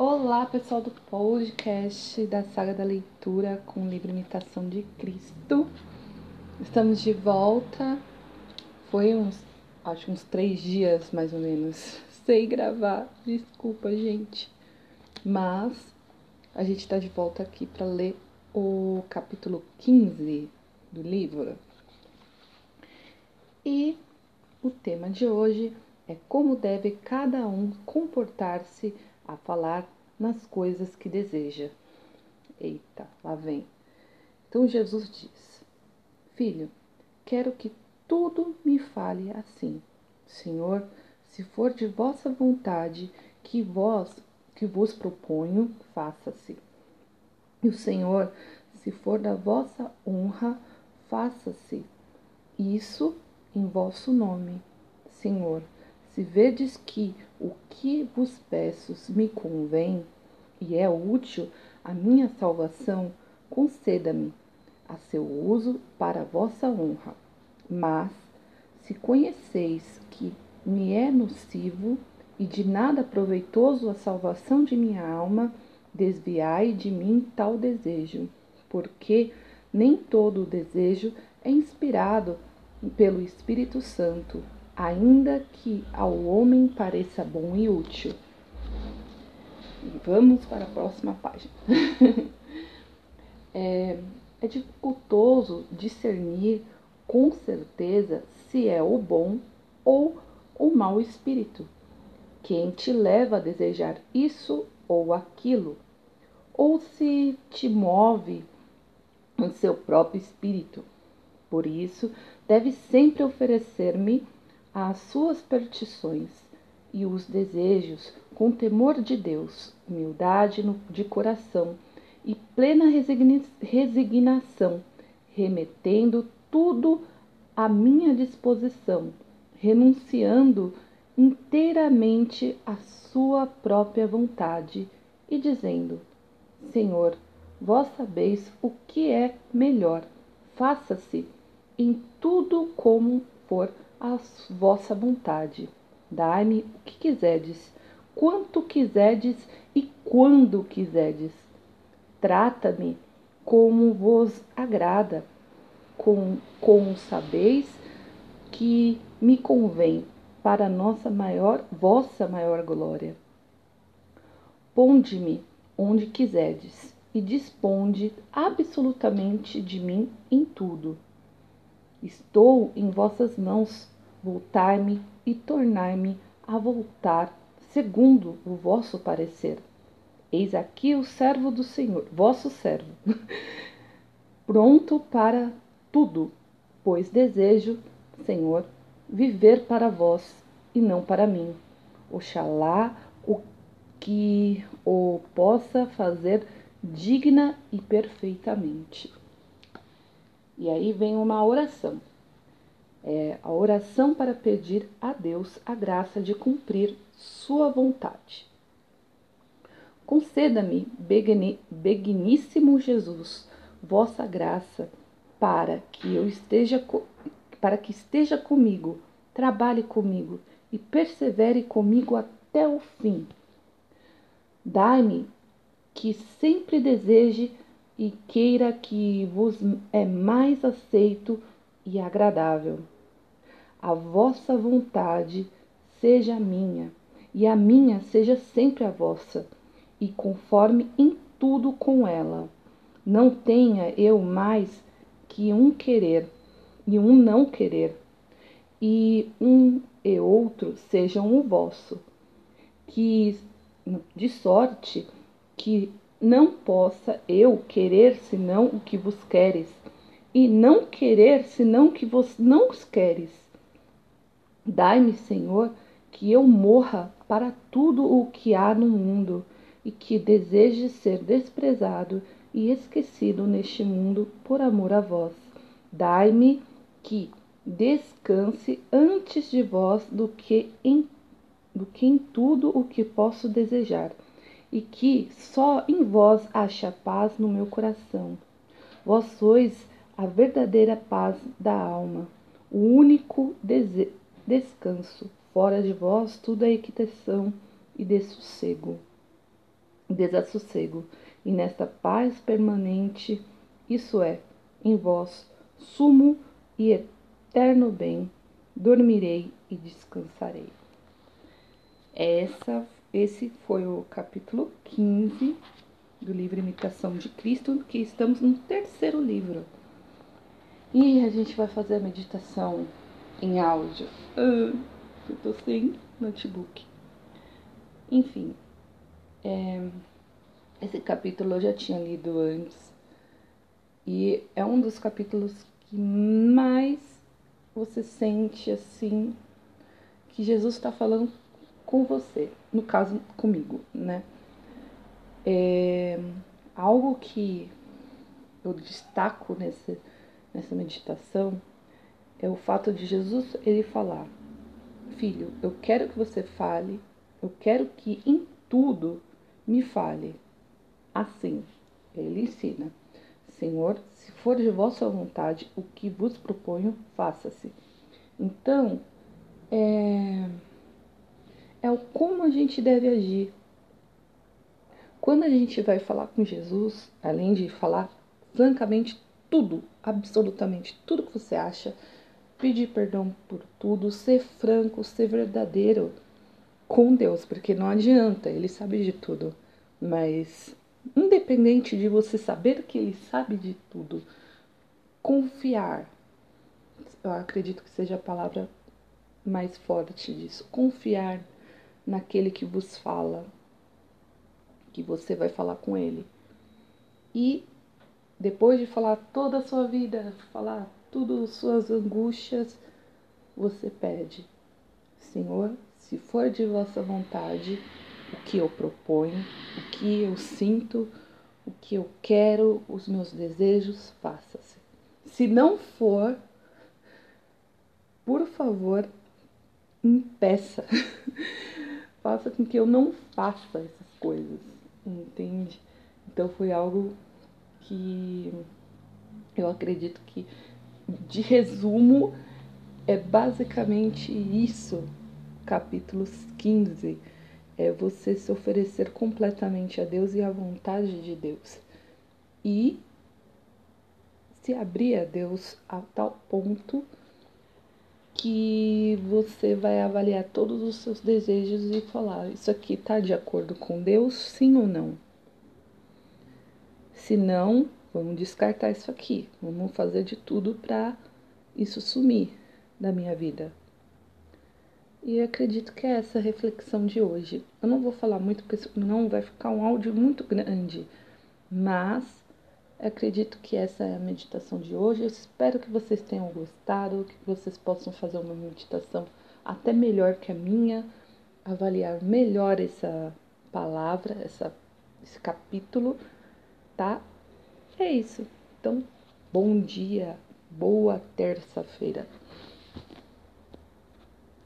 Olá, pessoal do podcast da Saga da Leitura com o livro Imitação de Cristo. Estamos de volta. Foi uns, acho uns três dias mais ou menos, sem gravar. Desculpa, gente. Mas a gente está de volta aqui para ler o capítulo 15 do livro. E o tema de hoje é como deve cada um comportar-se a falar nas coisas que deseja. Eita, lá vem. Então Jesus diz: Filho, quero que tudo me fale assim. Senhor, se for de vossa vontade que vós que vos proponho, faça-se. E o Senhor, se for da vossa honra, faça-se. Isso em vosso nome, Senhor. Se vedes que o que vos peço me convém e é útil à minha salvação, conceda-me a seu uso para a vossa honra. Mas, se conheceis que me é nocivo e de nada proveitoso a salvação de minha alma, desviai de mim tal desejo, porque nem todo o desejo é inspirado pelo Espírito Santo, ainda que ao homem pareça bom e útil. Vamos para a próxima página. é, é dificultoso discernir com certeza se é o bom ou o mau espírito quem te leva a desejar isso ou aquilo, ou se te move o seu próprio espírito. Por isso, deve sempre oferecer-me as suas petições e os desejos com temor de Deus, humildade de coração e plena resignação, remetendo tudo à minha disposição, renunciando inteiramente à sua própria vontade e dizendo: Senhor, vós sabeis o que é melhor, faça-se em tudo como for a vossa vontade. Dai-me o que quiserdes, quanto quiserdes e quando quiserdes. Trata-me como vos agrada, com, como sabeis que me convém para nossa maior, vossa maior glória. Ponde-me onde quiserdes e disponde absolutamente de mim em tudo Estou em vossas mãos, voltai-me e tornai-me a voltar, segundo o vosso parecer. Eis aqui o servo do Senhor, vosso servo, pronto para tudo, pois desejo, Senhor, viver para vós e não para mim. Oxalá o que o possa fazer digna e perfeitamente. E aí vem uma oração. É a oração para pedir a Deus a graça de cumprir sua vontade. Conceda-me, begníssimo Jesus, vossa graça, para que eu esteja para que esteja comigo, trabalhe comigo e persevere comigo até o fim. Dai-me que sempre deseje e queira que vos é mais aceito e agradável. A vossa vontade seja a minha, e a minha seja sempre a vossa, e conforme em tudo com ela. Não tenha eu mais que um querer e um não querer, e um e outro sejam o vosso, que de sorte que não possa eu querer senão o que vos queres, e não querer senão o que vos não queres. Dai-me, Senhor, que eu morra para tudo o que há no mundo, e que deseje ser desprezado e esquecido neste mundo por amor a vós. Dai-me que descanse antes de vós do que em, do que em tudo o que posso desejar e que só em vós acha paz no meu coração. Vós sois a verdadeira paz da alma, o único descanso. Fora de vós tudo é equitação e dessossego. desassossego, e nesta paz permanente, isso é, em vós, sumo e eterno bem, dormirei e descansarei. Essa, esse foi o capítulo 15 do livro Imitação de Cristo, que estamos no terceiro livro. E a gente vai fazer a meditação em áudio. Ah, eu tô sem notebook. Enfim, é, esse capítulo eu já tinha lido antes. E é um dos capítulos que mais você sente assim que Jesus está falando com você, no caso comigo, né? É, algo que eu destaco nesse, nessa meditação é o fato de Jesus ele falar: Filho, eu quero que você fale, eu quero que em tudo me fale. Assim, ele ensina: Senhor, se for de vossa vontade, o que vos proponho, faça-se. Então, é, é o como a gente deve agir. Quando a gente vai falar com Jesus, além de falar francamente tudo, absolutamente tudo que você acha, pedir perdão por tudo, ser franco, ser verdadeiro com Deus, porque não adianta, Ele sabe de tudo, mas independente de você saber que Ele sabe de tudo, confiar, eu acredito que seja a palavra mais forte disso, confiar naquele que vos fala, que você vai falar com Ele. E depois de falar toda a sua vida, falar tudo suas angústias, você pede, Senhor, se for de vossa vontade, o que eu proponho, o que eu sinto, o que eu quero, os meus desejos, faça-se. Se não for, por favor, impeça. faça com que eu não faça essas coisas, entende? Então foi algo que eu acredito que de resumo, é basicamente isso, capítulo 15. É você se oferecer completamente a Deus e à vontade de Deus. E se abrir a Deus a tal ponto que você vai avaliar todos os seus desejos e falar: isso aqui está de acordo com Deus, sim ou não? Se não, Vamos descartar isso aqui. Vamos fazer de tudo para isso sumir da minha vida. E acredito que é essa a reflexão de hoje. Eu não vou falar muito porque não vai ficar um áudio muito grande, mas acredito que essa é a meditação de hoje. Eu espero que vocês tenham gostado, que vocês possam fazer uma meditação até melhor que a minha, avaliar melhor essa palavra, essa, esse capítulo, tá? É isso. Então, bom dia, boa terça-feira.